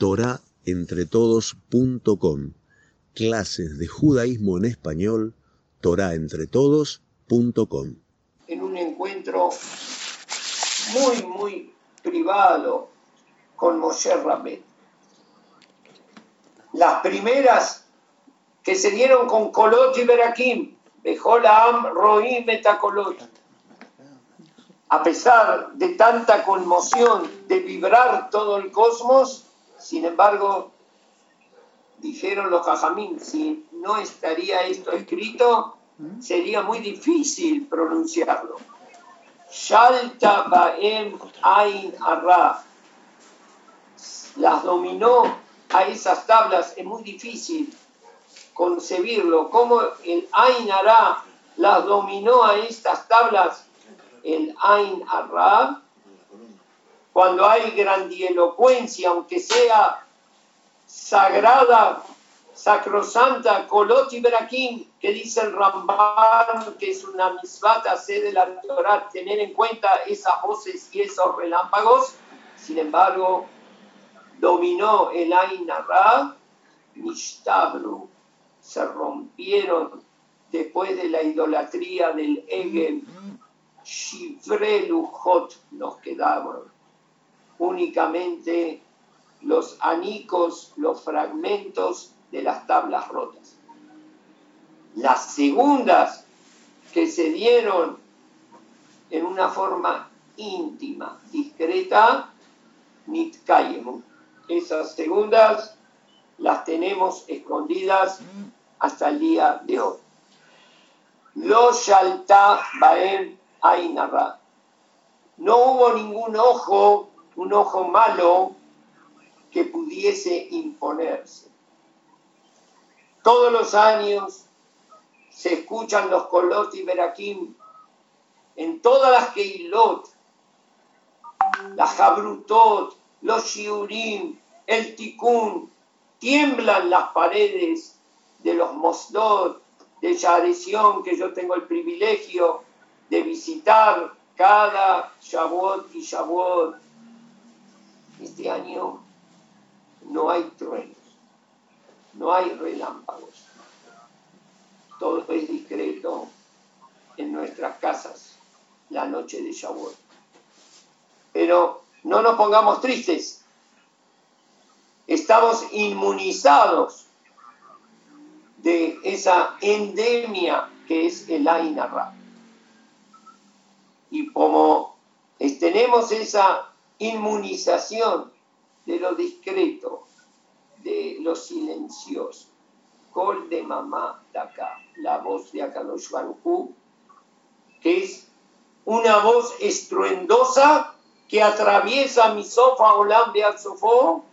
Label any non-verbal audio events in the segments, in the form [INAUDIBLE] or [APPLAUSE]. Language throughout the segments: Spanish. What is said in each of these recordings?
torahentretodos.com. Clases de judaísmo en español, torahentretodos.com. En un encuentro muy, muy privado con Moshe Rabet. Las primeras que se dieron con Kolot y Berakim, Bejolam, Roim, Metakolot. A pesar de tanta conmoción, de vibrar todo el cosmos, sin embargo, dijeron los Jajamín, si no estaría esto escrito, sería muy difícil pronunciarlo. Shalta Baem Ain Arra. Las dominó a esas tablas, es muy difícil concebirlo. Como el Ain Arra las dominó a estas tablas, el Ain Arra, cuando hay grandielocuencia, aunque sea sagrada, sacrosanta, Kolot y que dice el Ramban, que es una misbata sede de la Torah, tener en cuenta esas voces y esos relámpagos, sin embargo, dominó el Ain Arra, Nishtabru, se rompieron después de la idolatría del Egel, Shivre Lujot nos quedaron, únicamente los anicos, los fragmentos de las tablas rotas. Las segundas que se dieron en una forma íntima, discreta, nitkayemu. Esas segundas las tenemos escondidas hasta el día de hoy. Lo shalta baem ainara. No hubo ningún ojo, un ojo malo que pudiese imponerse. Todos los años se escuchan los Kolot y Berakim en todas las Keilot, las Jabrutot, los Shiurim, el Tikkun, tiemblan las paredes de los Mosdot, de Yadesión, que yo tengo el privilegio de visitar cada Shavuot y Shavuot. Este año no hay truenos, no hay relámpagos. Todo es discreto en nuestras casas la noche de Shavuot. Pero no nos pongamos tristes. Estamos inmunizados de esa endemia que es el Ainara. Y como tenemos esa inmunización de lo discreto, de lo silencioso. Col de mamá de acá, la voz de Akadosh Baruj que es una voz estruendosa que atraviesa mi sofá Olam de Azofó,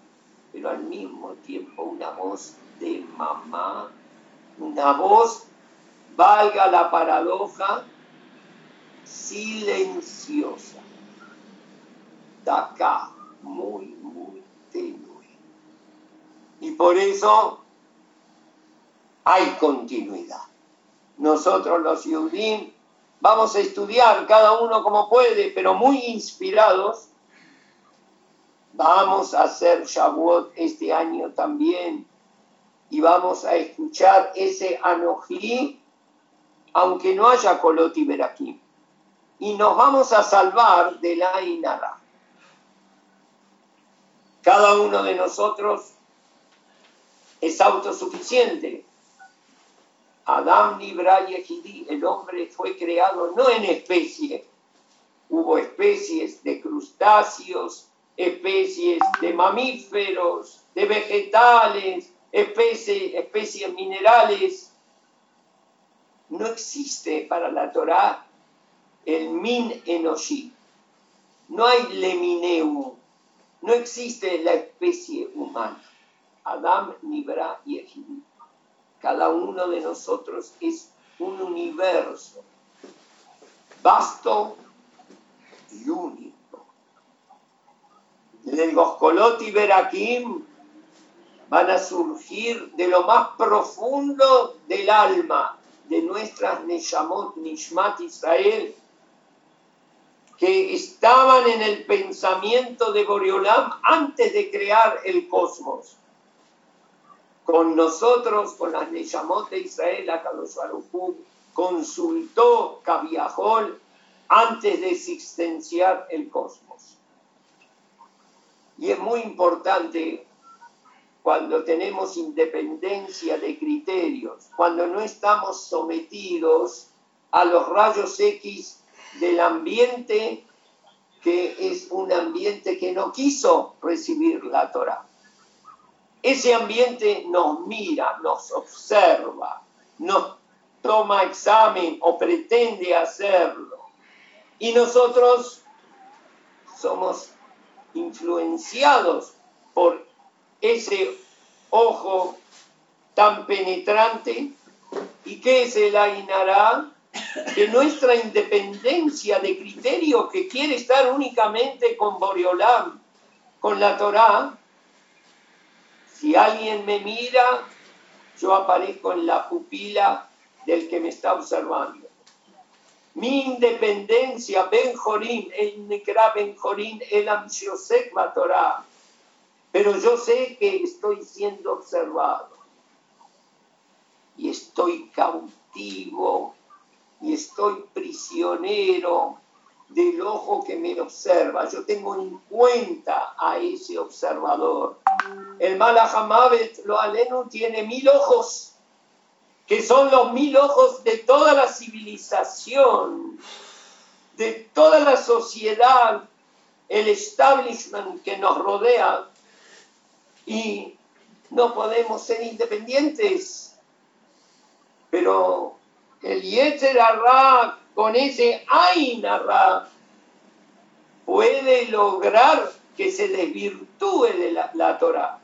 pero al mismo tiempo una voz de mamá, una voz, valga la paradoja, silenciosa. Acá, muy, muy tenue. Y por eso hay continuidad. Nosotros los Yudim vamos a estudiar cada uno como puede, pero muy inspirados. Vamos a hacer Shavuot este año también y vamos a escuchar ese Anojí, aunque no haya Kolot y Y nos vamos a salvar de la Inara. Cada uno de nosotros es autosuficiente. Adam Nibra Yehidi, el hombre fue creado no en especie. Hubo especies de crustáceos, especies de mamíferos, de vegetales, especies, especies minerales. No existe para la Torah el min enoshi. No hay lemineu, no existe la especie humana. Adam, Nibra y Ejim. Cada uno de nosotros es un universo vasto y único. El Goscolot y Berakim van a surgir de lo más profundo del alma de nuestras Neshamot Nishmat Israel que estaban en el pensamiento de Boreolam antes de crear el cosmos. Con nosotros, con las Neyamot de Israel, Akadosh Baruj consultó Kaviahol antes de existenciar el cosmos. Y es muy importante cuando tenemos independencia de criterios, cuando no estamos sometidos a los rayos X del ambiente que es un ambiente que no quiso recibir la Torah. Ese ambiente nos mira, nos observa, nos toma examen o pretende hacerlo. Y nosotros somos influenciados por ese ojo tan penetrante. ¿Y qué es el Ainará? Que nuestra independencia de criterio que quiere estar únicamente con Boreolam, con la Torá, si alguien me mira, yo aparezco en la pupila del que me está observando. Mi independencia, Ben Jorim, el Nekra Ben el Amshosek Torah. Pero yo sé que estoy siendo observado. Y estoy cautivo. Y estoy prisionero del ojo que me observa. Yo tengo en cuenta a ese observador. El Malahamavet, lo aleno, tiene mil ojos que son los mil ojos de toda la civilización, de toda la sociedad, el establishment que nos rodea, y no podemos ser independientes. Pero el Yetzer con ese Ain puede lograr que se desvirtúe de la, la Torah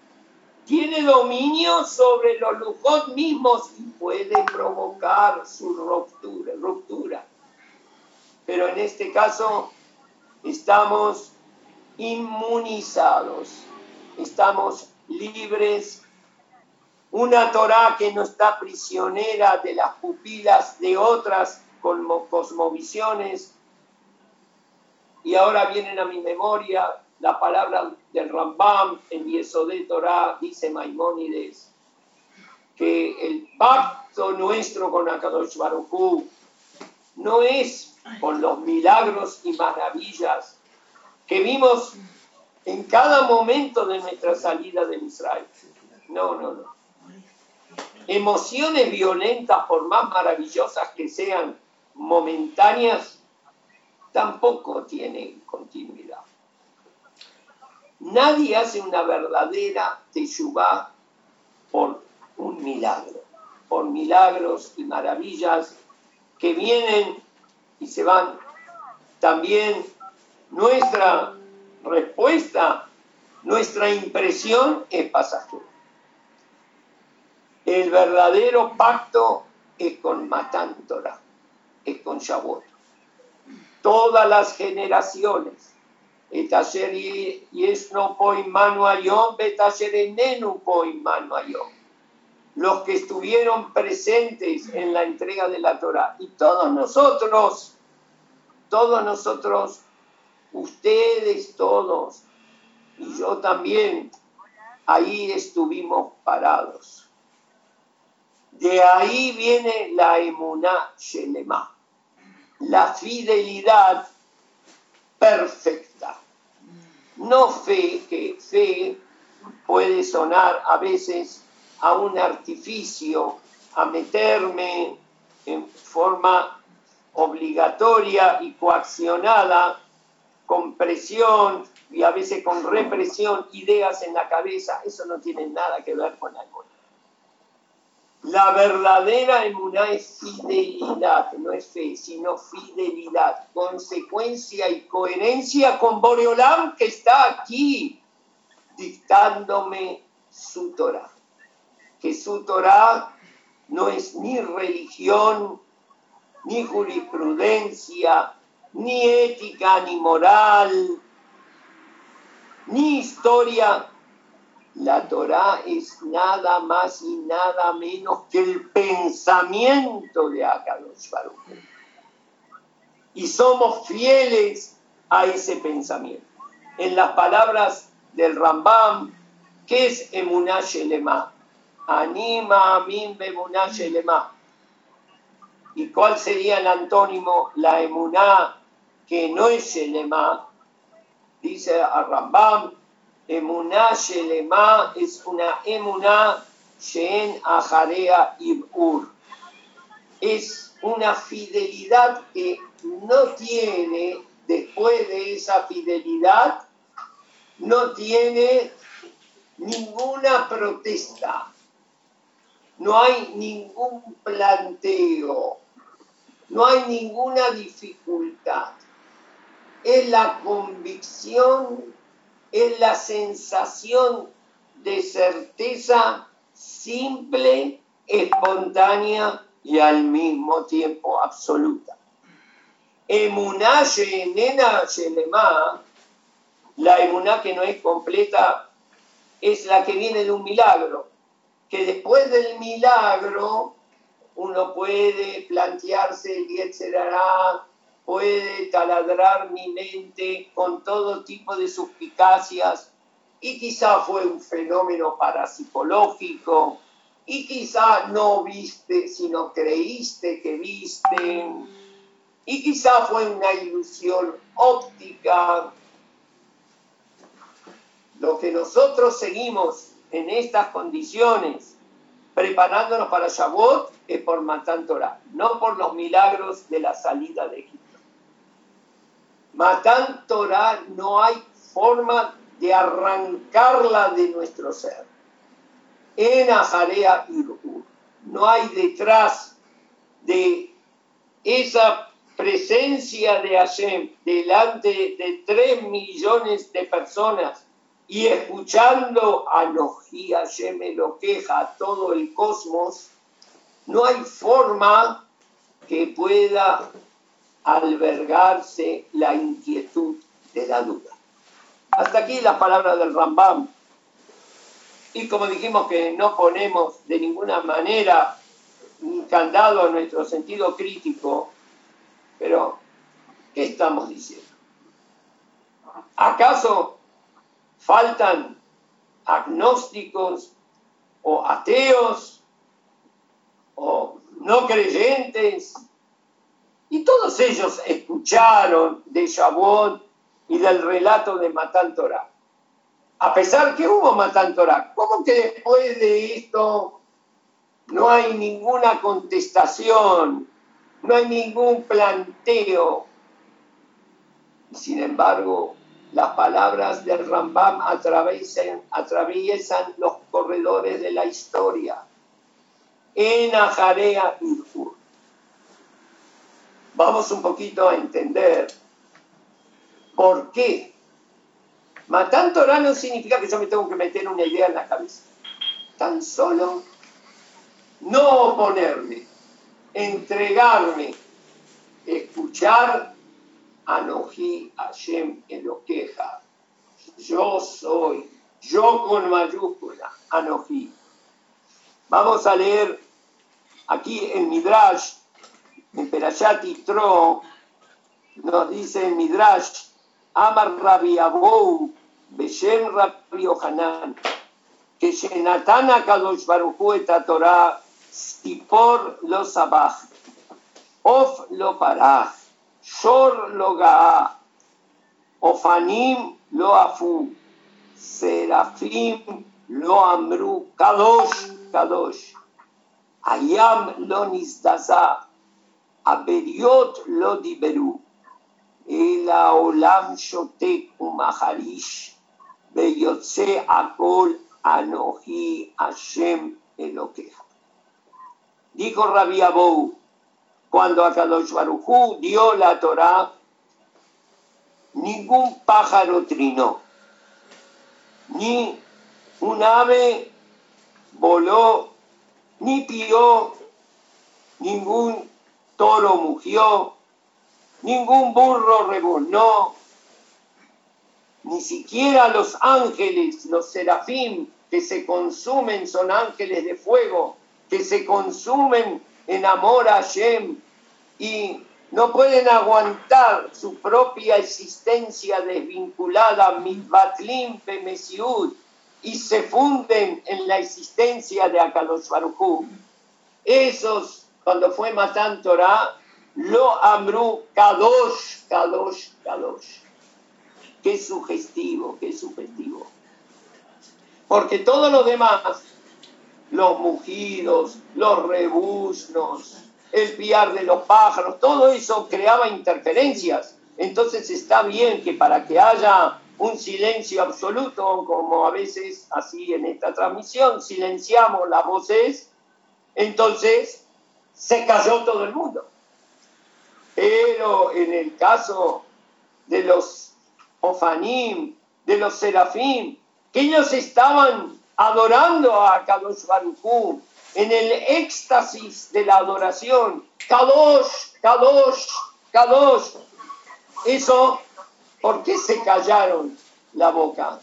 tiene dominio sobre los lujos mismos y puede provocar su ruptura, ruptura. Pero en este caso estamos inmunizados, estamos libres. Una Torah que no está prisionera de las pupilas de otras cosmovisiones. Y ahora vienen a mi memoria la palabra del Rambam en de Torah, dice Maimónides, que el pacto nuestro con Akadosh Baruj no es con los milagros y maravillas que vimos en cada momento de nuestra salida de Israel. No, no, no. Emociones violentas, por más maravillosas que sean momentáneas, tampoco tienen continuidad. Nadie hace una verdadera teshuvah por un milagro, por milagros y maravillas que vienen y se van. También nuestra respuesta, nuestra impresión es pasajera. El verdadero pacto es con Matan Torah, es con Shavuot. Todas las generaciones es no poi mano enenu Los que estuvieron presentes en la entrega de la Torah. Y todos nosotros, todos nosotros, ustedes todos, y yo también, ahí estuvimos parados. De ahí viene la emuná shelema, la fidelidad perfecta. No fe, que fe puede sonar a veces a un artificio, a meterme en forma obligatoria y coaccionada, con presión y a veces con represión, ideas en la cabeza, eso no tiene nada que ver con algo. La verdadera emuná es fidelidad, no es fe, sino fidelidad, consecuencia y coherencia con Boreolam que está aquí dictándome su Torah. Que su Torah no es ni religión, ni jurisprudencia, ni ética, ni moral, ni historia, la Torah es nada más y nada menos que el pensamiento de Akadosh Baruch. Y somos fieles a ese pensamiento. En las palabras del Rambam, ¿qué es Emuná Shelema? Anima Amin Bemuná Shelema. ¿Y cuál sería el antónimo? La Emuná que no es Shelema. Dice a Rambam, Emuná Shelema es una Emuná Shen Ajarea Ibur. Es una fidelidad que no tiene, después de esa fidelidad, no tiene ninguna protesta, no hay ningún planteo, no hay ninguna dificultad. Es la convicción, es la sensación de certeza simple, espontánea y al mismo tiempo absoluta. Emuná nena la emuná que no es completa es la que viene de un milagro, que después del milagro uno puede plantearse el etcétera, puede taladrar mi mente con todo tipo de suspicacias y quizá fue un fenómeno parapsicológico y quizá no viste sino creíste que viste y quizá fue una ilusión óptica. Lo que nosotros seguimos en estas condiciones, preparándonos para Shavuot, es por Matán Torah, no por los milagros de la salida de Egipto. Matán Torah no hay forma de arrancarla de nuestro ser. En Ajarea Irur, no hay detrás de esa presencia de Hashem delante de tres millones de personas y escuchando a Noji Hashem lo queja todo el cosmos, no hay forma que pueda albergarse la inquietud de la duda. Hasta aquí las palabras del Rambam. Y como dijimos que no ponemos de ninguna manera candado a nuestro sentido crítico, pero, ¿qué estamos diciendo? ¿Acaso faltan agnósticos o ateos o no creyentes? Y todos ellos escucharon de Shavuot y del relato de Matán Torah. A pesar que hubo Matán Torah, ¿cómo que después de esto no hay ninguna contestación? no hay ningún planteo. Sin embargo, las palabras del Rambam atraviesan, atraviesan los corredores de la historia. En Ajarea Irfur. Vamos un poquito a entender por qué. Matán Torah no significa que yo me tengo que meter una idea en la cabeza. Tan solo no oponerme entregarme, escuchar Anoji Hashem queja. Yo soy, yo con mayúscula, Anoji. Vamos a leer aquí en Midrash, en Perashat Tro, nos dice Midrash, Amar Rabbi Abou, Beshem Rabbi Yohanan, que Shenatana Kadosh Baruchu et Torah Stipor lo sabaj, of lo paraj, shor lo ga'a, ofanim lo afu, serafim lo amru, kadosh, kadosh, ayam lo nizdaza, aberiot lo diberu, el olam shotek umaharish, beyotse akol anohi Hashem elokeja. Dijo Rabbi Abou, cuando Akadosh Barujú dio la Torá, ningún pájaro trinó, ni un ave voló, ni pió, ningún toro mugió, ningún burro rebonó, ni siquiera los ángeles, los serafín que se consumen son ángeles de fuego, que se consumen en amor a Hashem y no pueden aguantar su propia existencia desvinculada, mitbatlim mesiud, y se funden en la existencia de Akadosh Esos, cuando fue Matan Torah, lo amru Kadosh, Kadosh, Kadosh. Qué sugestivo, qué sugestivo. Porque todos los demás, los mugidos, los rebuznos, el piar de los pájaros, todo eso creaba interferencias. Entonces está bien que para que haya un silencio absoluto, como a veces así en esta transmisión, silenciamos las voces, entonces se cayó todo el mundo. Pero en el caso de los ofanim, de los serafim, que ellos estaban adorando a Kadosh Baruchú, en el éxtasis de la adoración, Kadosh, Kadosh, Kadosh. Eso, ¿por qué se callaron la boca?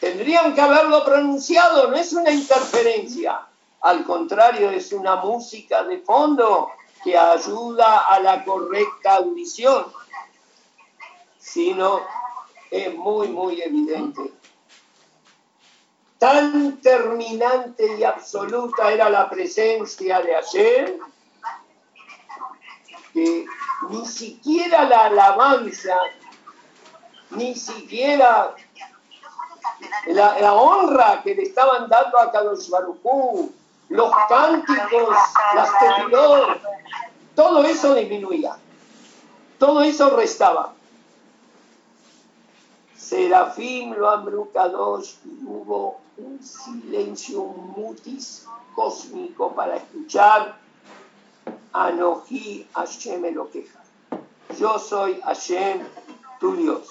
Tendrían que haberlo pronunciado, no es una interferencia, al contrario, es una música de fondo que ayuda a la correcta audición, sino es muy, muy evidente. Tan terminante y absoluta era la presencia de ayer que ni siquiera la alabanza, ni siquiera la, honra que le estaban dando a Kadosh Baruchú, los cánticos, las tefilot, todo eso disminuía, todo eso restaba. Serafim lo ambrucados y hubo un silencio, mutis cósmico para escuchar Anoji Hashem lo queja. Yo soy Hashem, tu Dios.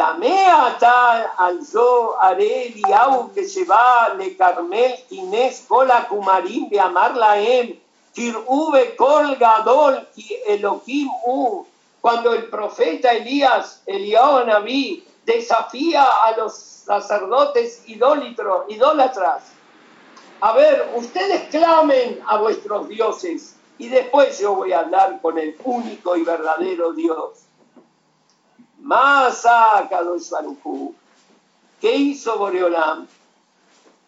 Veintamea tal alzó haré Eliau que se va le Carmel Inés Cola Kumarim de Amarla Em Tirube Kol Gadol y Elohim U cuando el profeta Elías, Eliao Naví, desafía a los sacerdotes idólatras. A ver, ustedes clamen a vuestros dioses y después yo voy a hablar con el único y verdadero Dios. Masa Kadosh Baruchu. ¿Qué hizo Boreolam?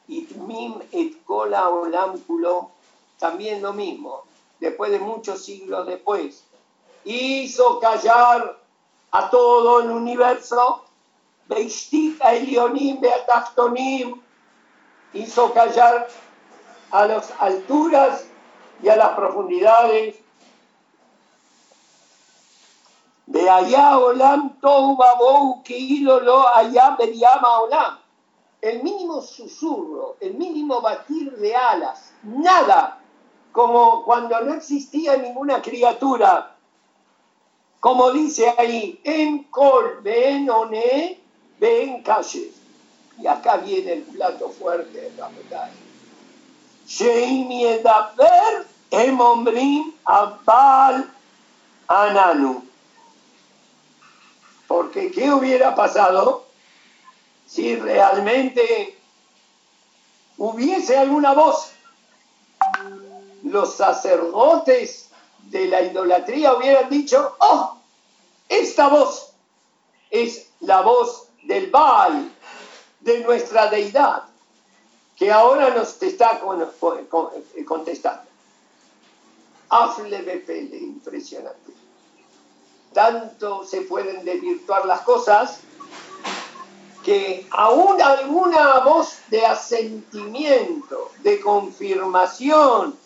Itmim et kola olam kulo. También lo mismo. Después de muchos siglos después, hizo callar a todo el universo, Elionim, hizo callar a las alturas y a las profundidades. De allá olam babou que lo allá llama olam. El mínimo susurro, el mínimo batir de alas, nada como cuando no existía ninguna criatura como dice ahí, en col, ven oné, ven calle. Y acá viene el plato fuerte de la medalla. Sheimi edaber emombrim abal ananu. Porque ¿qué hubiera pasado si realmente hubiese alguna voz? Los sacerdotes de la idolatría hubieran dicho, oh, esta voz es la voz del Baal, de nuestra deidad, que ahora nos está contestando. Afle impresionante. Tanto se pueden desvirtuar las cosas que aún alguna voz de asentimiento, de confirmación,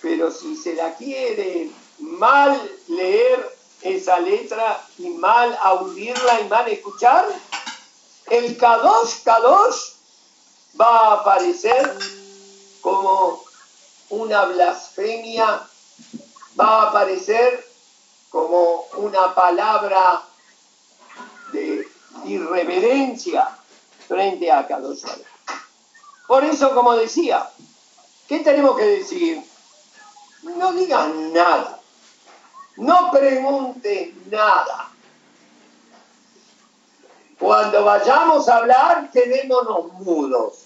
pero si se la quiere mal leer esa letra y mal audirla y mal escuchar, el Kadosh Kadosh va a aparecer como una blasfemia, va a aparecer como una palabra de irreverencia frente a Kadosh Por eso, como decía, ¿qué tenemos que decir? no digan nada, no pregunten nada. Cuando vayamos a hablar, quedémonos mudos.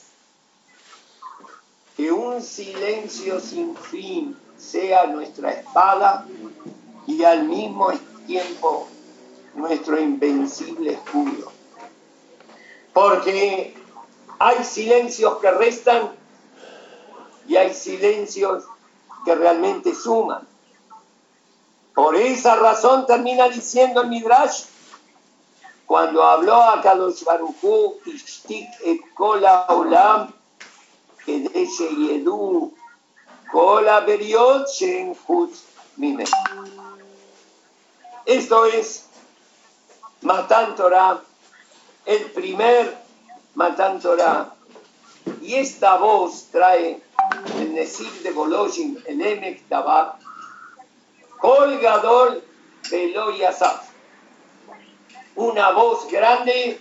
Que un silencio sin fin sea nuestra espada y al mismo tiempo nuestro invencible escudo. Porque hay silencios que restan y hay silencios que realmente suman. Por esa razón termina diciendo el Midrash, cuando habló a Kadosh Baruchu, Ishtik et Kola Olam, Kedesh Yedu, Kola Beriot Shen Mime. Esto es Matan Torah, el primer Matan Torah. Y esta voz trae el Nesib de Bolojin, el Emek Tabar, Colgador Velo Yasaf. Una voz grande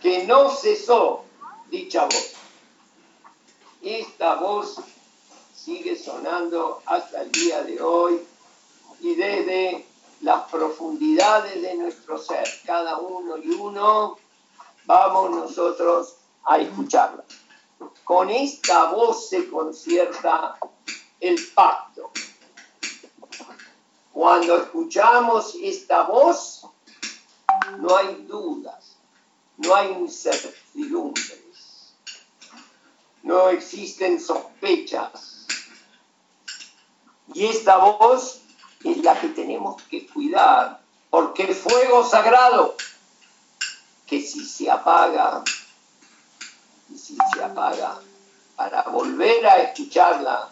que no cesó dicha voz. Esta voz sigue sonando hasta el día de hoy y desde las profundidades de nuestro ser, cada uno y uno, vamos nosotros a escucharla. Con esta voz se concierta el pacto. Cuando escuchamos esta voz, no hay dudas, no hay incertidumbres, no existen sospechas. Y esta voz es la que tenemos que cuidar, porque el fuego sagrado, que si se apaga, y si se apaga, para volver a escucharla,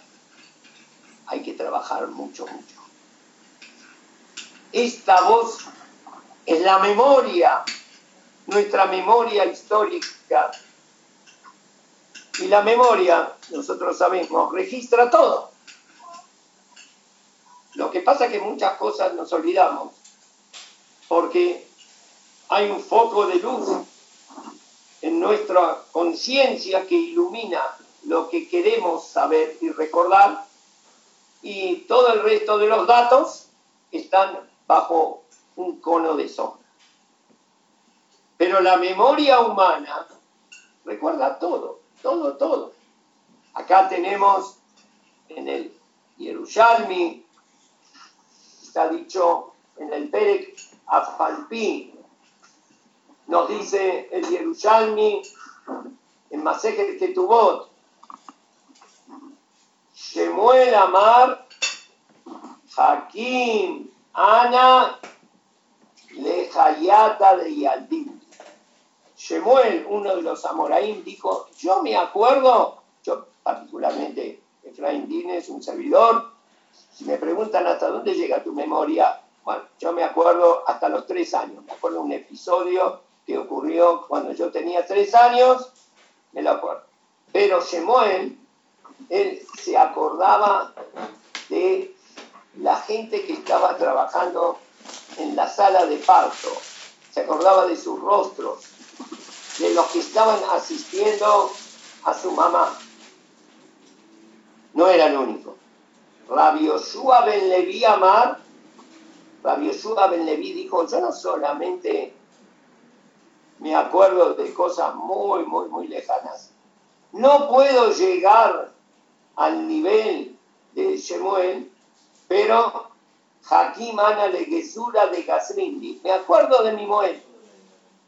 hay que trabajar mucho, mucho. Esta voz es la memoria, nuestra memoria histórica. Y la memoria, nosotros sabemos, registra todo. Lo que pasa es que muchas cosas nos olvidamos, porque hay un foco de luz en nuestra conciencia que ilumina lo que queremos saber y recordar, y todo el resto de los datos están bajo un cono de sombra. Pero la memoria humana recuerda todo, todo, todo. Acá tenemos en el Yerushalmi está dicho en el Perek Afalpi, nos dice el Yerushalmi en Masejet Ketubot, Shemuel Amar, Hakim, Ana, Lejayata de Yaldín. Shemuel, uno de los Amoraim, dijo, yo me acuerdo, yo particularmente, Efraín Dines, un servidor, si me preguntan hasta dónde llega tu memoria, bueno, yo me acuerdo hasta los tres años. Me acuerdo un episodio que ocurrió cuando yo tenía tres años, me lo acuerdo. Pero Shemuel, él se acordaba de la gente que estaba trabajando en la sala de parto, se acordaba de sus rostros, de los que estaban asistiendo a su mamá. No era el Yoshua ben Levi Amar, Rabbi Yoshua ben Levi dijo, yo no solamente me acuerdo de cosas muy, muy, muy lejanas, no puedo llegar al nivel de Shemuel, pero Hakim Ana de Gesura de Gasrindi, me acuerdo de mi Moel,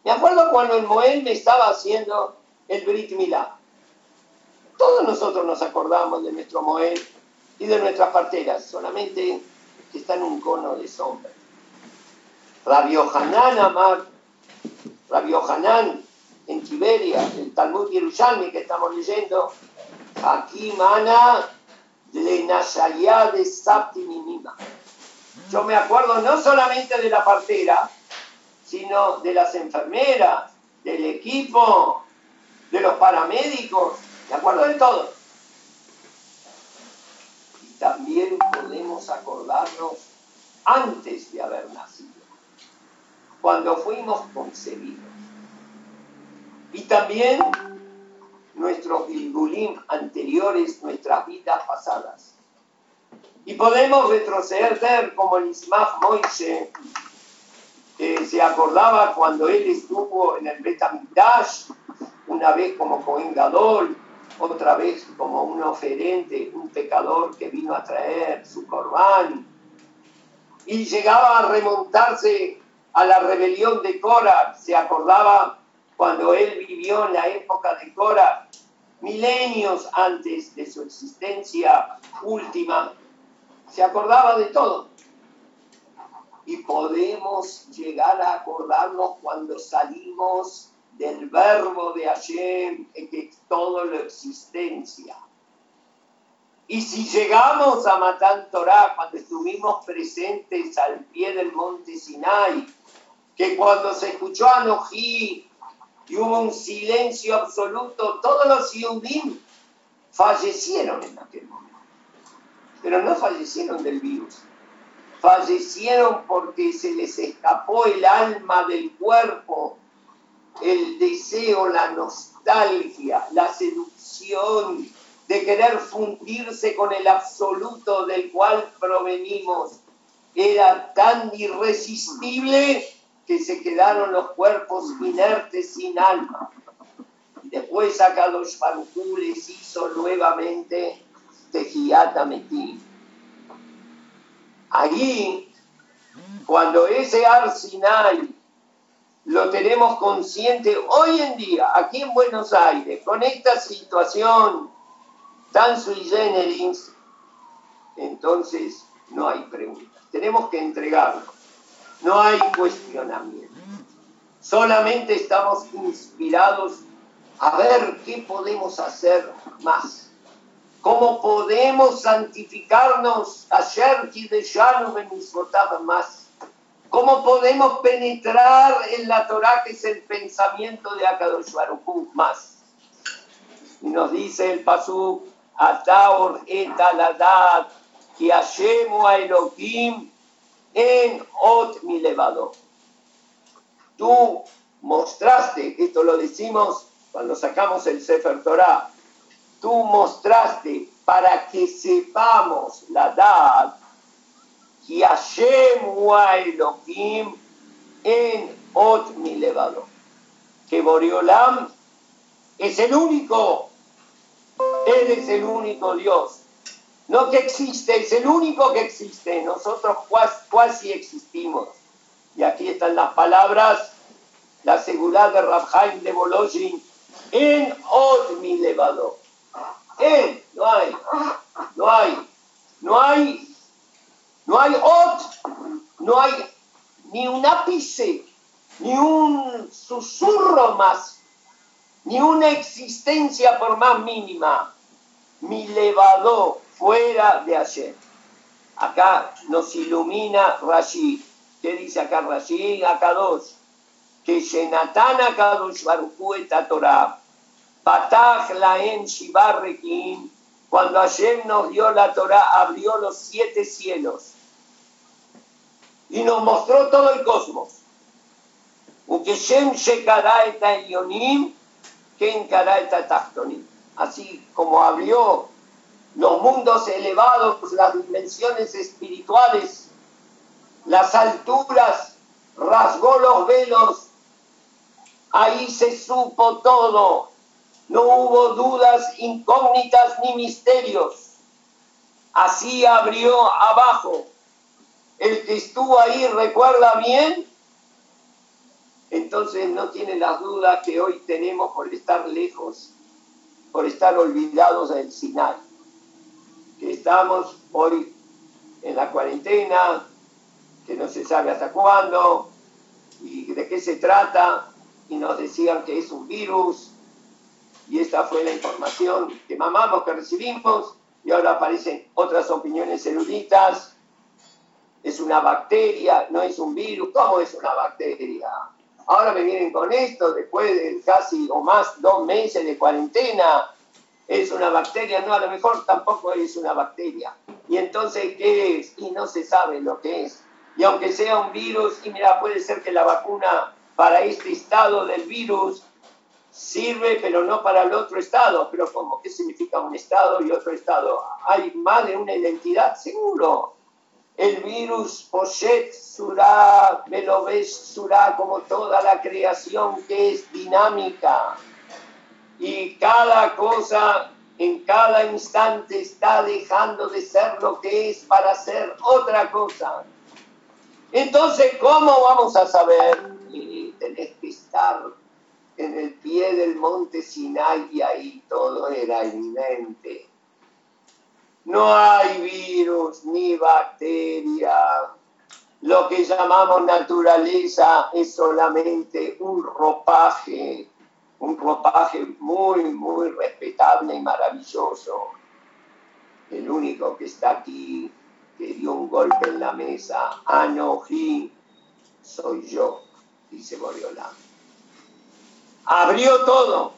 me acuerdo cuando el Moel me estaba haciendo el Brit Milá. Todos nosotros nos acordamos de nuestro Moel y de nuestras parteras, solamente que está en un cono de sombra. Rabio Hanan Amar, Rabio Hanan en Tiberia, el Talmud Yerushalmi que estamos leyendo, aquí mana de Nashaya de Sapti Minima. Yo me acuerdo no solamente de la partera, sino de las enfermeras, del equipo, de los paramédicos, me acuerdo de todo también podemos acordarnos antes de haber nacido, cuando fuimos concebidos. Y también nuestros Gilgulim anteriores, nuestras vidas pasadas. Y podemos retroceder como el Ismach Moishe, que se acordaba cuando él estuvo en el Betamigdash, una vez como Cohen Gadol, otra vez como un oferente, un pecador que vino a traer su corbán. Y llegaba a remontarse a la rebelión de Cora, se acordaba cuando él vivió en la época de Cora, milenios antes de su existencia última, se acordaba de todo. Y podemos llegar a acordarnos cuando salimos del verbo de Hashem, en que todo lo existencia. Y si llegamos a Matan Torah, cuando estuvimos presentes al pie del monte Sinai, que cuando se escuchó a Nojí y hubo un silencio absoluto, todos los Yudim fallecieron en aquel momento. Pero no fallecieron del virus, fallecieron porque se les escapó el alma del cuerpo el deseo, la nostalgia, la seducción de querer fundirse con el absoluto del cual provenimos, era tan irresistible que se quedaron los cuerpos inertes sin alma. Después Akadosh Baruj les hizo nuevamente Tejiata Metim. Allí, cuando ese Arsinai lo tenemos consciente hoy en día, aquí en Buenos Aires, con esta situación tan sui generis, entonces no hay preguntas. Tenemos que entregarlo. No hay cuestionamiento. Solamente estamos inspirados a ver qué podemos hacer más. ¿Cómo podemos santificarnos ayer de Shalom en más? ¿Cómo podemos penetrar en la Torah, que es el pensamiento de Akadosh Baruch más? Y nos dice el Pasuk, Ataor et aladat, que Hashemu a Elohim en ot mi levado. Tú mostraste, esto lo decimos cuando sacamos el Sefer Torah, tú mostraste para que sepamos la edad y Hashem Elohim en Ot mi levado. Que Boriolam es el único, Él es el único Dios. No que existe, es el único que existe. Nosotros casi existimos. Y aquí están las palabras, la seguridad de Rabhaim de Bolojin en Ot mi levado. Él, no hay, no hay, no hay no hay ot, no hay ni un ápice, ni un susurro más, ni una existencia por más mínima. Mi levado fuera de ayer. Acá nos ilumina Rashi. ¿Qué dice acá Rashi? Acá dos. Que Shenatan Akadosh Torah. Patach laen Shibarrekin. Cuando ayer nos dio la Torah, abrió los siete cielos y nos mostró todo el cosmos. Así como abrió los mundos elevados, las dimensiones espirituales, las alturas, rasgó los velos, ahí se supo todo, no hubo dudas, incógnitas ni misterios. Así abrió abajo el que estuvo ahí recuerda bien, entonces no tiene las dudas que hoy tenemos por estar lejos, por estar olvidados del Sinai. Que estamos hoy en la cuarentena, que no se sabe hasta cuándo y de qué se trata, y nos decían que es un virus, y esta fue la información que mamamos, que recibimos, y ahora aparecen otras opiniones eruditas es una bacteria, no es un virus, ¿cómo es una bacteria? Ahora me vienen con esto, después de casi o más dos meses de cuarentena, es una bacteria, no, a lo mejor tampoco es una bacteria. Y entonces, ¿qué es? Y no se sabe lo que es. Y aunque sea un virus, y mira, puede ser que la vacuna para este estado del virus sirve, pero no para el otro estado. Pero ¿cómo? ¿Qué significa un estado y otro estado? ¿Hay más de una identidad? Seguro el virus Poshet Surah, me lo ves Surah como toda la creación que es dinámica. y cada cosa en cada instante está dejando de ser lo que es para ser otra cosa. Entonces, ¿cómo vamos a saber? Y tenés que estar en el pie del monte Sinai y ahí todo era evidente. No hay virus ni bacteria. Lo que llamamos naturaleza es solamente un ropaje un ropaje muy, muy respetable y maravilloso. El único que está aquí, que dio un golpe en la mesa, Anoji, soy yo, dice Boriola. Abrió todo.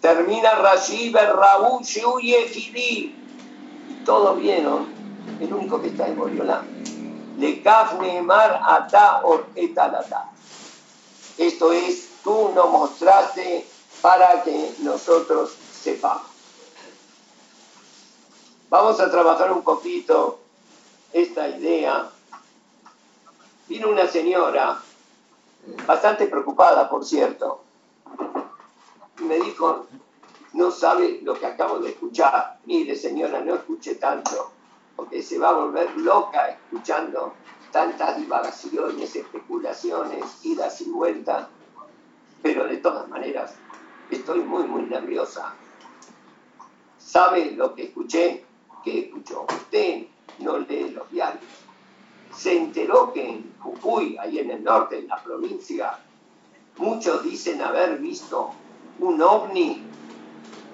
Termina Rashi, Raúl, y Ejidí. Todo vieron. El único que está es Boriola. Le Mar Ata Or Esto es tú nos mostraste para que nosotros sepamos. Vamos a trabajar un poquito esta idea. Vino una señora, bastante preocupada, por cierto, y me dijo, no sabe lo que acabo de escuchar. Mire, señora, no escuche tanto, porque se va a volver loca escuchando tantas divagaciones, especulaciones, idas y vueltas pero de todas maneras estoy muy, muy nerviosa. ¿Sabe lo que escuché? ¿Qué escuchó? Usted no lee los diarios. Se enteró que en Jujuy, ahí en el norte, en la provincia, muchos dicen haber visto un ovni,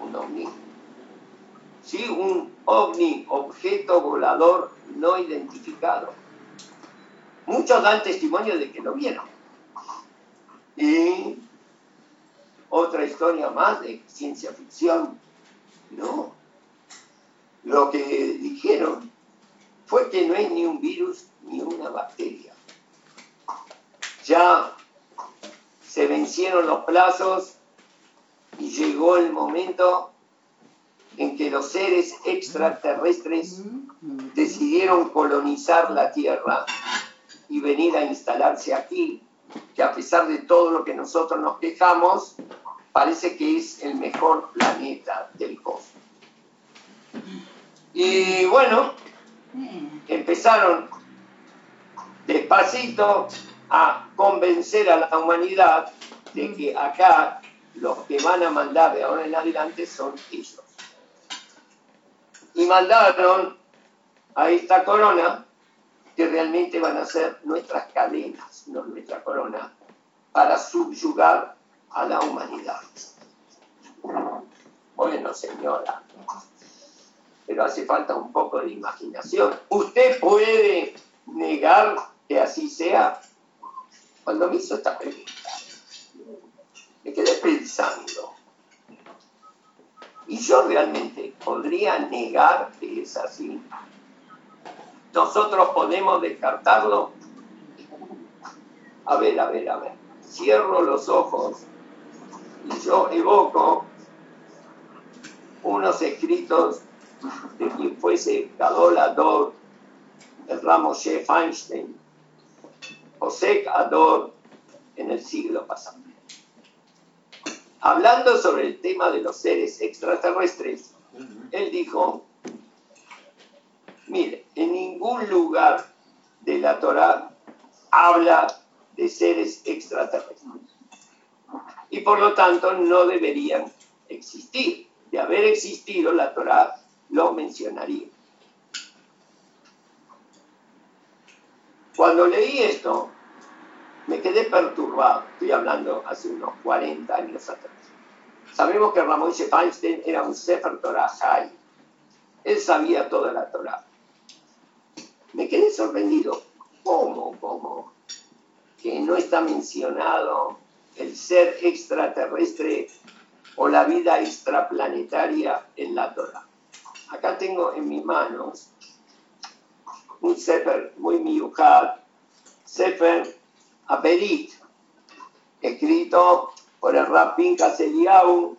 un ovni, sí, un ovni, objeto volador no identificado. Muchos dan testimonio de que lo vieron. Y otra historia más de ciencia ficción. No. Lo que dijeron fue que no hay ni un virus ni una bacteria. Ya se vencieron los plazos y llegó el momento en que los seres extraterrestres decidieron colonizar la Tierra y venir a instalarse aquí que a pesar de todo lo que nosotros nos quejamos, parece que es el mejor planeta del cosmos. Y bueno, empezaron despacito a convencer a la humanidad de que acá los que van a mandar de ahora en adelante son ellos. Y mandaron a esta corona que realmente van a ser nuestras cadenas, no nuestra corona, para subyugar a la humanidad. Bueno, señora, pero hace falta un poco de imaginación. ¿Usted puede negar que así sea? Cuando me hizo esta pregunta, me quedé ¿Y yo realmente podría negar que es así? nosotros podemos descartarlo. A ver, a ver, a ver. Cierro los ojos y yo evoco unos escritos de quien fuese Gadol el ramo Chef Einstein, José Ador en el siglo pasado. Hablando sobre el tema de los seres extraterrestres, él dijo Mire, en ningún lugar de la Torah habla de seres extraterrestres. Y por lo tanto no deberían existir. De haber existido, la Torah lo mencionaría. Cuando leí esto, me quedé perturbado. Estoy hablando hace unos 40 años atrás. Sabemos que Ramón Feinstein era un Sefer Torah. Él sabía toda la Torah me quedé sorprendido. ¿Cómo, cómo? Que no está mencionado el ser extraterrestre o la vida extraplanetaria en la Torah. Acá tengo en mis manos un Sefer muy miujad, Sefer Aperit, escrito por el Rab Pinkas Eliyahu.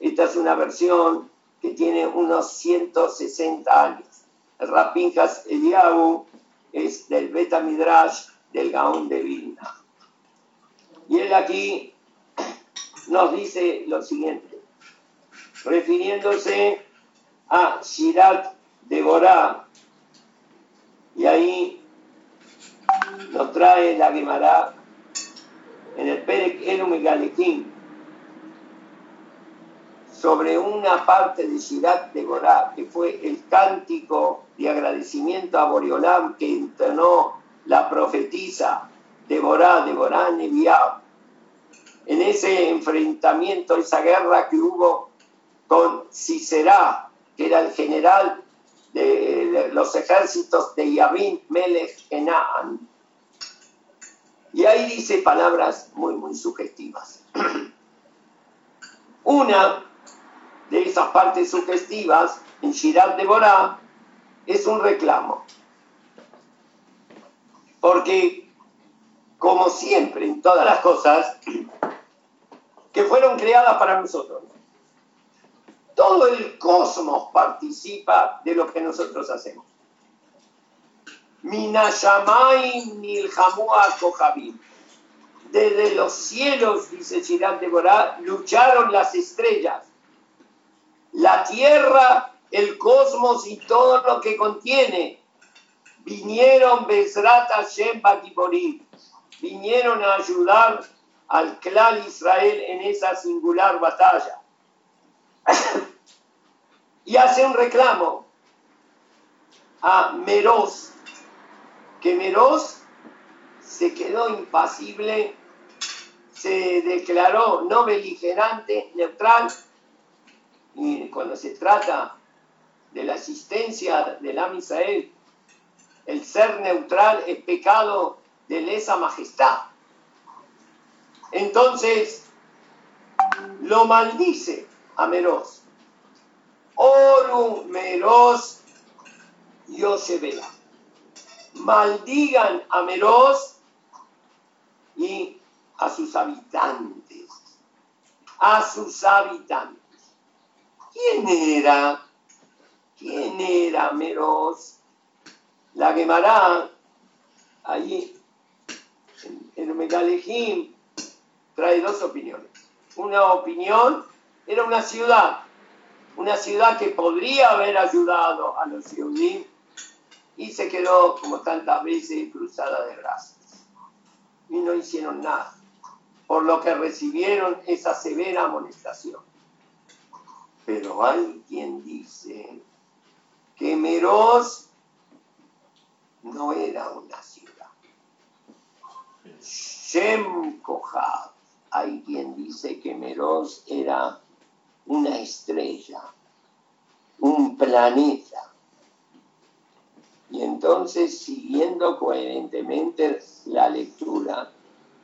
Esta es una versión que tiene unos 160 años. El Rapinjas Eliahu es del Beta Midrash del Gaón de Vilna. Y él aquí nos dice lo siguiente. refiriéndose a Shirat Deborah. Y ahí nos trae la Gemara en el Perek Elum Galequín sobre una parte de Shirat Deborah, que fue el cántico de agradecimiento a Boriolam que entrenó la profetisa Deborah, Deborah Nebiab, en ese enfrentamiento, esa guerra que hubo con Sisera, que era el general de los ejércitos de Yavin Melech Enaan. Y ahí dice palabras muy, muy sugestivas. [CLEARS THROAT] Una de esas partes sugestivas en Shirat de Borá es un reclamo. Porque, como siempre en todas las cosas [CLEARS THROAT] que fueron creadas para nosotros, todo el cosmos participa de lo que nosotros hacemos. Desde los cielos, dice Shirat de Borá, lucharon las estrellas. La tierra, el cosmos y todo lo que contiene. Vinieron Bezrat Hashem Batiborim. Vinieron a ayudar al clan Israel en esa singular batalla [COUGHS] y hace un reclamo a Meroz, que Meroz se quedó impasible, se declaró no beligerante, neutral, y cuando se trata de la asistencia del Amisael, el ser neutral es pecado de lesa majestad. Entonces, lo maldice a Meroz. Oru Meroz Yosebea. Maldigan a Meroz y a sus habitantes. A sus habitantes. ¿Quién era? ¿Quién era Meroz? La Gemara, allí en, el Megalejim, trae dos opiniones. Una opinión era una ciudad, una ciudad que podría haber ayudado a los judíos y se quedó como tantas veces cruzada de brazos. Y no hicieron nada, por lo que recibieron esa severa amonestación. Pero hay quien dice que Meroz no era una ciudad. Shem Kohab. Hay quien dice que Meroz era una estrella, un planeta. Y entonces, siguiendo coherentemente la lectura,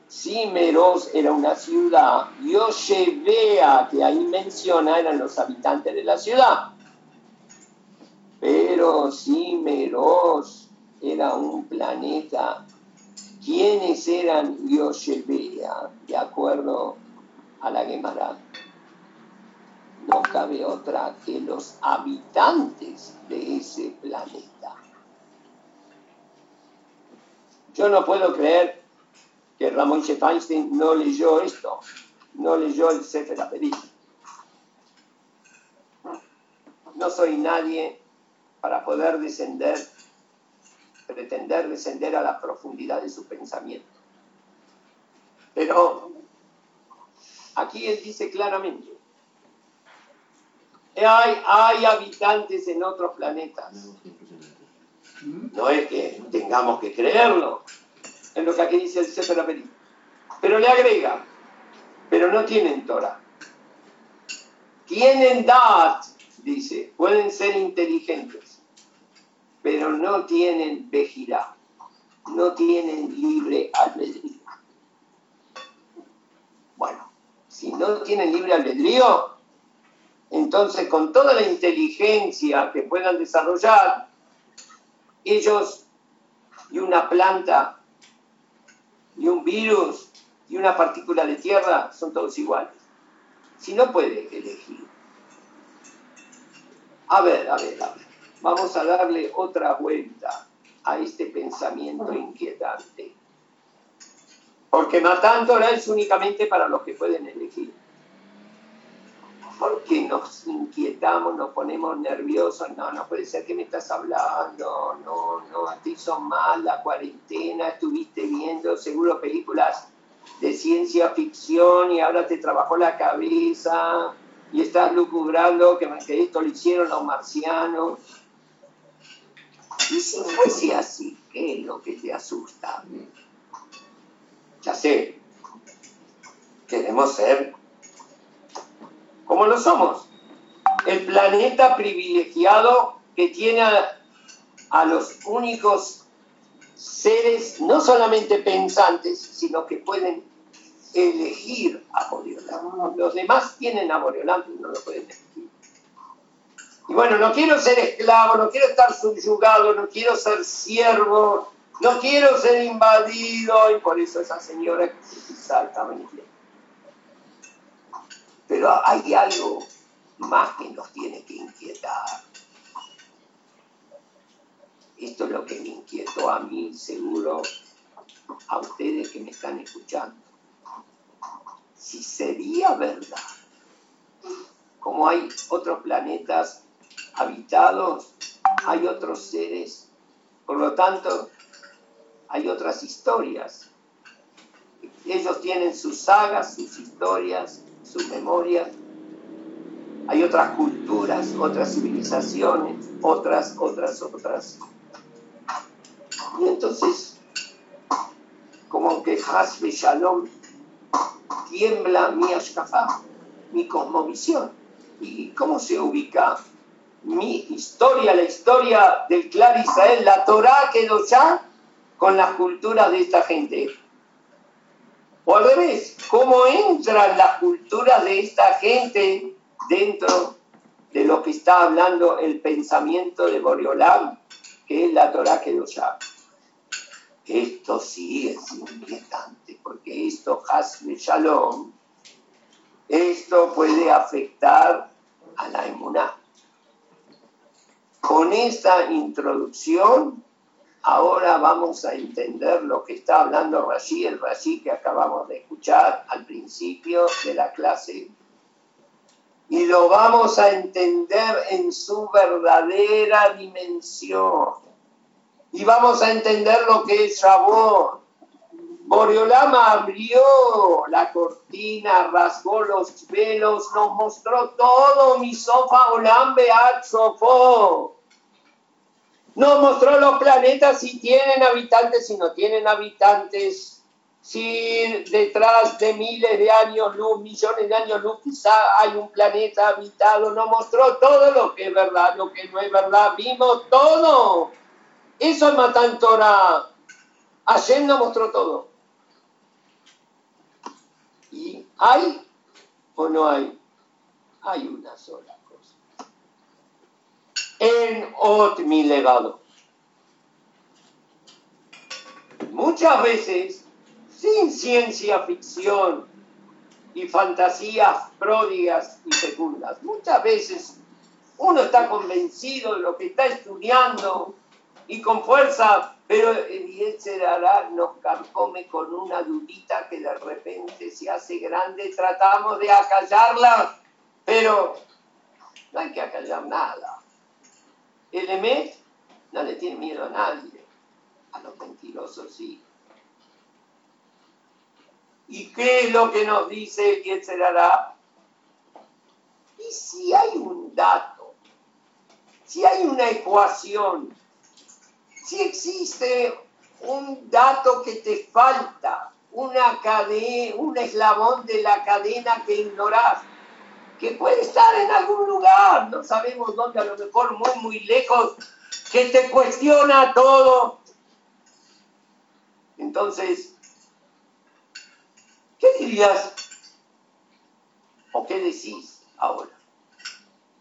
si Meroz era una ciudad, yo llevé a que ahí menciona eran los habitantes de la ciudad. Pero si Meroz era un planeta, ¿quiénes eran Yoshebea? De acuerdo a la Gemara no cabe otra que los habitantes de ese planeta. Yo no puedo creer que Ramón Feinstein no leyó esto, no leyó el Sefer Aperit. No soy nadie para poder descender, pretender descender a la profundidad de su pensamiento. Pero aquí él dice claramente, hay, hay habitantes en otros planetas. No es que tengamos que creerlo, en lo que aquí dice el Sefer Pero le agrega, pero no tienen Torah. Tienen Dat, dice, pueden ser inteligentes, pero no tienen Bejirá, no tienen libre albedrío. Bueno, si no tienen libre albedrío, entonces, con toda la inteligencia que puedan desarrollar, ellos y una planta, y un virus, y una partícula de tierra son todos iguales. Si no puede elegir. A ver, a ver, a ver. Vamos a darle otra vuelta a este pensamiento inquietante. Porque matándola es únicamente para los que pueden elegir. ¿Por qué nos inquietamos, nos ponemos nerviosos, no, no puede ser que me estás hablando, no, no, te hizo mal la cuarentena, estuviste viendo seguro películas de ciencia ficción y ahora te trabajó la cabeza y estás lucubrando que, que esto lo hicieron los marcianos. Y si fuese así, ¿qué es lo que te asusta? Ya sé, queremos ser como lo somos. El planeta privilegiado que tiene a, los únicos seres no solamente pensantes, sino que pueden elegir a. Los demás tienen a Boreolam, pero no lo pueden elegir. Y bueno, no quiero ser esclavo, no quiero estar subyugado, no quiero ser siervo, no quiero ser invadido, y por eso esa señora salta inglés. Pero hay algo más que nos tiene que inquietar. Esto es lo que me inquietó a mí, seguro a ustedes que me están escuchando. Si sería verdad, como hay otros planetas habitados, hay otros seres, por lo tanto, hay otras historias. Ellos tienen sus sagas, sus historias, sus memorias. Hay otras culturas, otras civilizaciones, otras, otras, otras. Y entonces, como que Hasbe Shalom tiembla mi ashkafá, mi cosmovisión. ¿Y cómo se ubica mi historia, la historia del Clar Israel, la Torah quedó ya con las culturas de esta gente? O al revés, ¿cómo entran las culturas de esta gente dentro de lo que está hablando el pensamiento de Boreolam, que es la Torah Kedoshá? Esto sí es inquietante, porque esto, Hasbe Shalom, esto puede afectar a la emuná. Con esta introducción Ahora vamos a entender lo que está hablando Rashi, el Rashi que acabamos de escuchar al principio de la clase. Y lo vamos a entender en su verdadera dimensión. Y vamos a entender lo que es Shavuot. Boreolama abrió la cortina, rasgó los velos, nos mostró todo. Mi sofa olam beat sofó nos mostró los planetas si tienen habitantes, si no tienen habitantes, si detrás de miles de años luz, millones de años luz, quizá hay un planeta habitado. Nos mostró todo lo que es verdad, lo que no es verdad. Vimos todo. Eso es Matan Torah. Ayer nos mostró todo. ¿Y hay o no hay? Hay una sola en Ot mi legado. Muchas veces, sin ciencia ficción y fantasías pródigas y fecundas, muchas veces uno está convencido de lo que está estudiando y con fuerza, pero el hará nos carcome con una dudita que de repente se hace grande, tratamos de acallarla, pero no hay que acallar nada. El Emet no le tiene miedo a nadie, a los mentirosos sí. ¿Y qué es lo que nos dice hará? Y si hay un dato, si hay una ecuación, si existe un dato que te falta, una cadena, un eslabón de la cadena que ignoras, que puede estar en algún lugar, no sabemos dónde, a lo mejor muy, muy lejos, que te cuestiona todo. Entonces, ¿qué dirías o qué decís ahora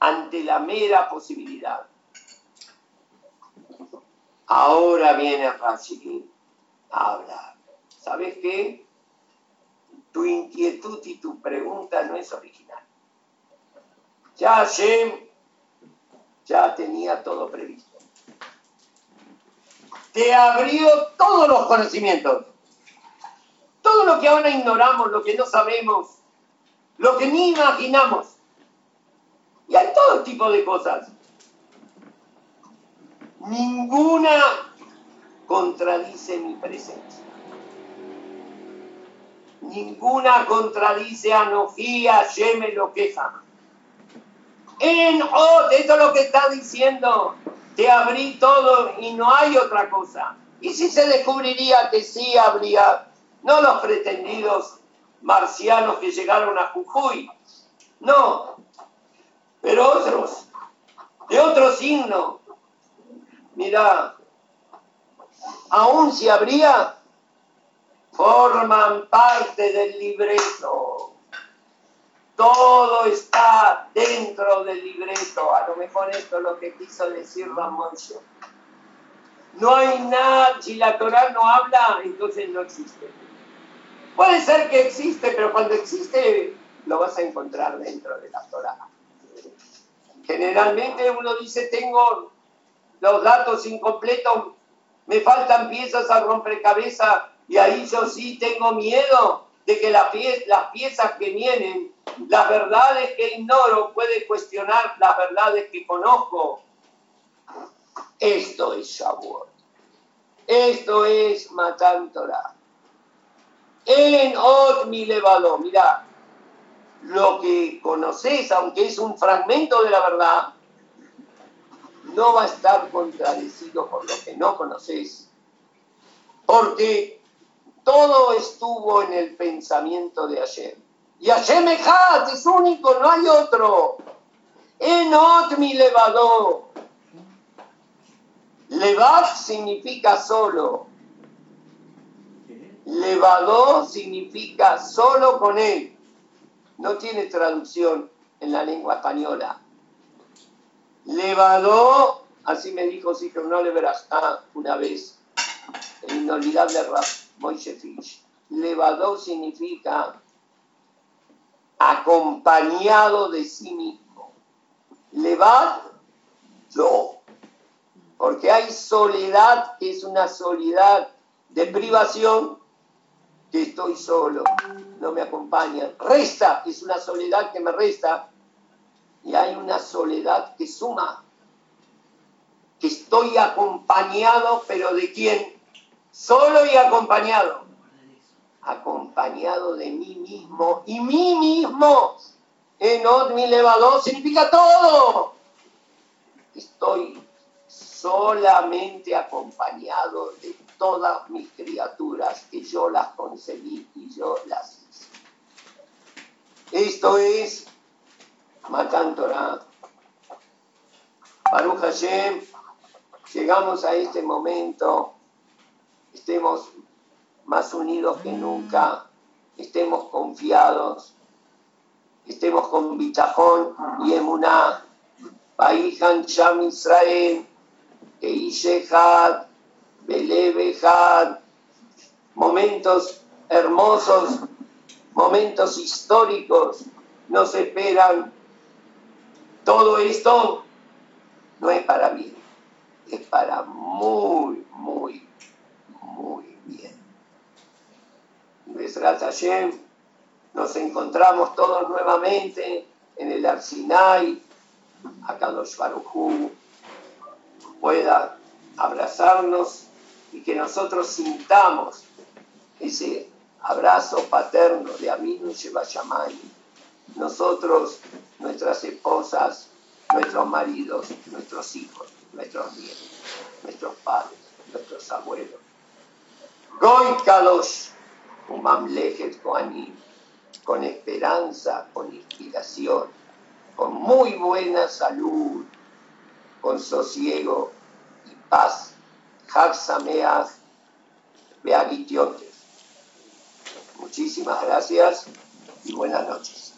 ante la mera posibilidad? Ahora viene Rashi a hablar. ¿Sabes qué? Tu inquietud y tu pregunta no es original. Ya Hashem ya tenía todo previsto. Te abrió todos los conocimientos. Todo lo que ahora ignoramos, lo que no sabemos, lo que ni imaginamos. Y hay todo tipo de cosas. Ninguna contradice mi presencia. Ninguna contradice a Nofía, Yeme, lo queja. En oh, esto es lo que está diciendo. Te abrí todo y no hay otra cosa. ¿Y si se descubriría que sí habría, no los pretendidos marcianos que llegaron a Jujuy? No, pero otros, de otro signo. Mira, aún si habría, forman parte del libreto. Todo está dentro del libreto. A lo mejor esto es lo que quiso decir Ramón. No hay nada, si la Torah no habla, entonces no existe. Puede ser que existe, pero cuando existe lo vas a encontrar dentro de la Torah. Generalmente uno dice, tengo los datos incompletos, me faltan piezas al rompecabezas y ahí yo sí tengo miedo de que las piezas que vienen, las verdades que ignoro, puede cuestionar las verdades que conozco. Esto es Shavuot. Esto es Matan Torah. En Ot mi levado, mira, lo que conoces, aunque es un fragmento de la verdad, no va a estar contradecido por lo que no conoces. Porque todo estuvo en el pensamiento de Hashem. Y Hashem Ejat es único, no hay otro. Enot mi levadó. Levad significa solo. Levadó significa solo con él. No tiene traducción en la lengua española. Levadó, así me dijo no le verás una vez, el inolvidable Rap Moishe Fish. Levadó significa acompañado de sí mismo. Levad, yo. Porque hay soledad que es una soledad de privación que estoy solo, no me acompaña. Resta es una soledad que me resta y hay una soledad que suma, que estoy acompañado, pero ¿de quién? Solo y acompañado. Acompañado de mí mismo. Y mí mismo, en mi elevador, significa todo. Estoy solamente acompañado de todas mis criaturas, que yo las concebí y yo las hice. Esto es Matan Torah. Baruch Hashem, llegamos a este momento, estemos más unidos que nunca, estemos confiados, estemos con bitajón y emuná, Baihan Sham Israel, Keishehad, Belebehad, momentos hermosos, momentos históricos nos esperan. Todo esto no es para mí, es para muy, muy bien. Hashem, nos encontramos todos nuevamente en el Arsinai, acá los Barujú pueda abrazarnos y que nosotros sintamos ese abrazo paterno de Aminu Shevashamay. Nosotros nuestras esposas, nuestros maridos, nuestros hijos, nuestros nietos, nuestros padres, nuestros abuelos. Goy Kadosh, Umamlejet Koanim, con esperanza, con inspiración, con muy buena salud, con sosiego y paz. Hagsameach Beagitiotes. Muchísimas gracias y buenas noches.